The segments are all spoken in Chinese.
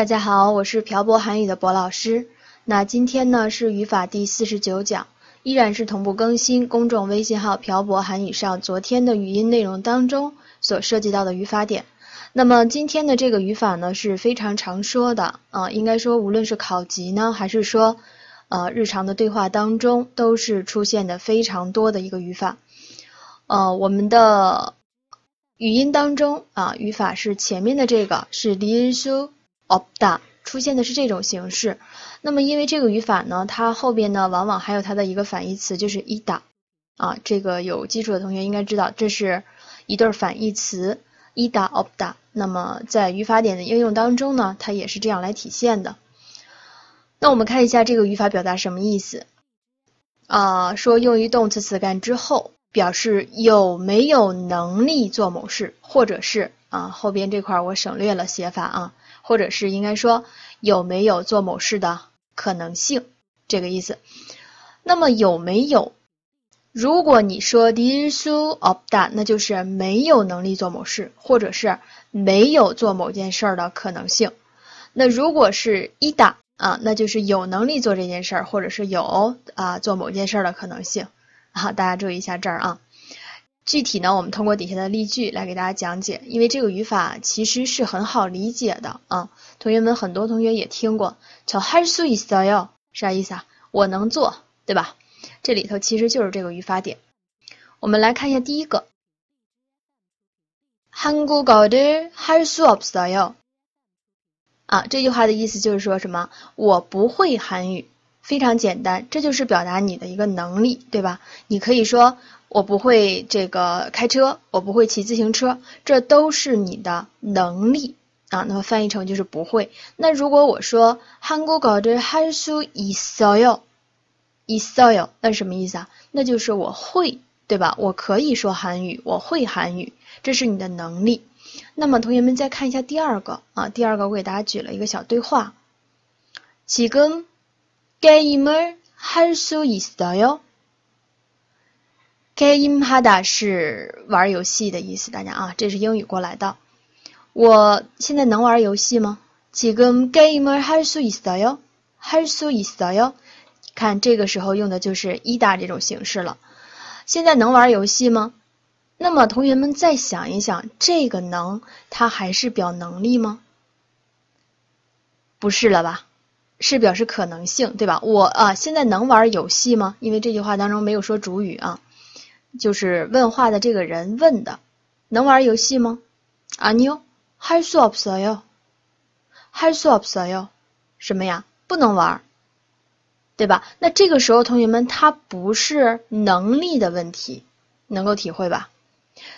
大家好，我是漂泊韩语的博老师。那今天呢是语法第四十九讲，依然是同步更新公众微信号“漂泊韩语”上昨天的语音内容当中所涉及到的语法点。那么今天的这个语法呢是非常常说的啊，应该说无论是考级呢，还是说呃日常的对话当中，都是出现的非常多的一个语法。呃，我们的语音当中啊，语法是前面的这个是离人书。Obda 出现的是这种形式，那么因为这个语法呢，它后边呢往往还有它的一个反义词，就是 ida 啊，这个有基础的同学应该知道，这是一对反义词 ida obda。那么在语法点的应用当中呢，它也是这样来体现的。那我们看一下这个语法表达什么意思啊？说用于动词词干之后，表示有没有能力做某事，或者是啊后边这块我省略了写法啊。或者是应该说有没有做某事的可能性，这个意思。那么有没有？如果你说 disu opda，那就是没有能力做某事，或者是没有做某件事儿的可能性。那如果是 ida 啊，那就是有能力做这件事儿，或者是有啊做某件事儿的可能性。好，大家注意一下这儿啊。具体呢，我们通过底下的例句来给大家讲解，因为这个语法其实是很好理解的啊。同学们很多同学也听过，叫 “har su is yo”，啥意思啊？我能做，对吧？这里头其实就是这个语法点。我们来看一下第一个，한국어를할수없어 요。 啊，这句话的意思就是说什么？我不会韩语，非常简单，这就是表达你的一个能力，对吧？你可以说。 我不会这个开车，我不会骑自行车，这都是你的能力啊。那么翻译成就是不会。那如果我说한국어를할수있어 요， 있어 요， 那什么意思啊？那就是我会，对吧？我可以说韩语，我会韩语，这是你的能力。那么同学们再看一下第二个啊，第二个我给大家举了一个小对话，지금게임을할수있어 요。 Game hada 是玩游戏的意思，大家啊，这是英语过来的。我现在能玩游戏吗？지금 game 할수있어 요？ 할수있어 요？ 看这个时候用的就是이 다这种形式了。现在能玩游戏吗？那么同学们再想一想，这个能它还是表能力吗？不是了吧？是表示可能性，对吧？我啊，现在能玩游戏吗？因为这句话当中没有说主语啊。 就是问话的这个人问的，能玩游戏吗？아니요할수없어 요， 할수없어 요， 什么呀？不能玩，对吧？那这个时候，同学们，他不是能力的问题，能够体会吧？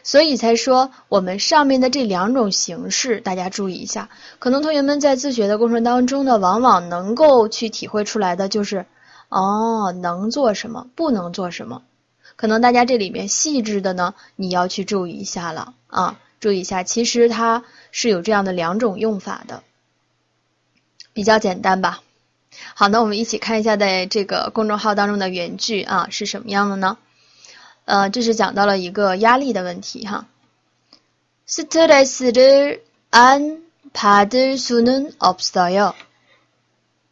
所以才说我们上面的这两种形式，大家注意一下。可能同学们在自学的过程当中呢，往往能够去体会出来的就是，哦，能做什么，不能做什么。 可能大家这里面细致的呢，你要去注意一下了啊，注意一下，其实它是有这样的两种用法的，比较简单吧。好，那我们一起看一下在这个公众号当中的原句啊是什么样的呢？呃，这是讲到了一个压力的问题哈。스트레스를안받을수는없어 요。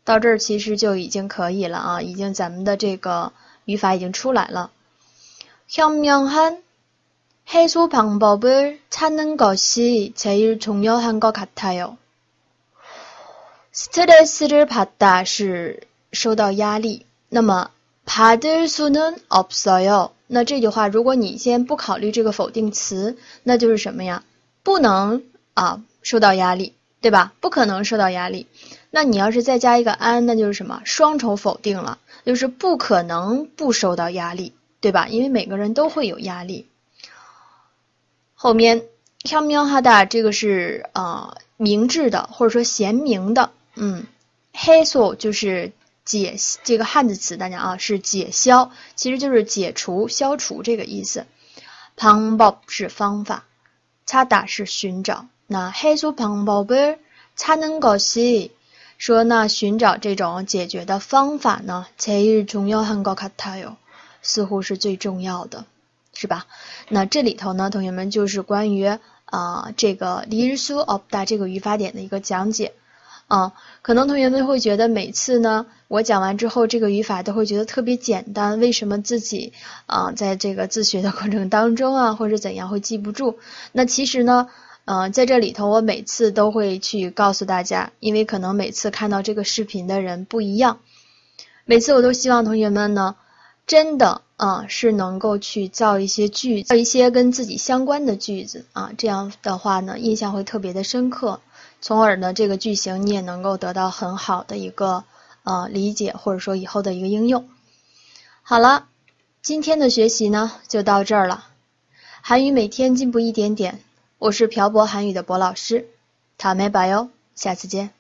到这儿其实就已经可以了啊，已经咱们的这个语法已经出来了。 현명한해소방법을찾는것이제일중요한것같아 요。 스트레스를받다是受到压力，那么받을수는없어 요。 那这句话，如果你先不考虑这个否定词，那就是什么呀？不能啊受到压力，对吧？不可能受到压力。那你要是再加一个安，那就是什么？双重否定了，就是不可能不受到压力。 对吧？因为每个人都会有压力。后面현명하다这个是呃明智的或者说贤明的，嗯，해소就是解这个汉字词，大家啊是解消，其实就是解除、消除这个意思。방법是方法，찾다是寻找。那해소방법을찾는것이说那寻找这种解决的方法呢，제일중요한것같아 요。 似乎是最重要的，是吧？那这里头呢，同学们就是关于啊这个离日苏 of 的这个语法点的一个讲解。啊，可能同学们会觉得每次呢，我讲完之后，这个语法都会觉得特别简单，为什么自己啊，在这个自学的过程当中啊，或者怎样会记不住？那其实呢，嗯，在这里头，我每次都会去告诉大家，因为可能每次看到这个视频的人不一样，每次我都希望同学们呢，真的啊，是能够去造一些句子，造一些跟自己相关的句子啊，这样的话呢，印象会特别的深刻。从而呢，这个句型你也能够得到很好的一个呃理解，或者说以后的一个应用。好了，今天的学习呢就到这儿了。韩语每天进步一点点，我是漂泊韩语的博老师，塔梅白哟，下次见。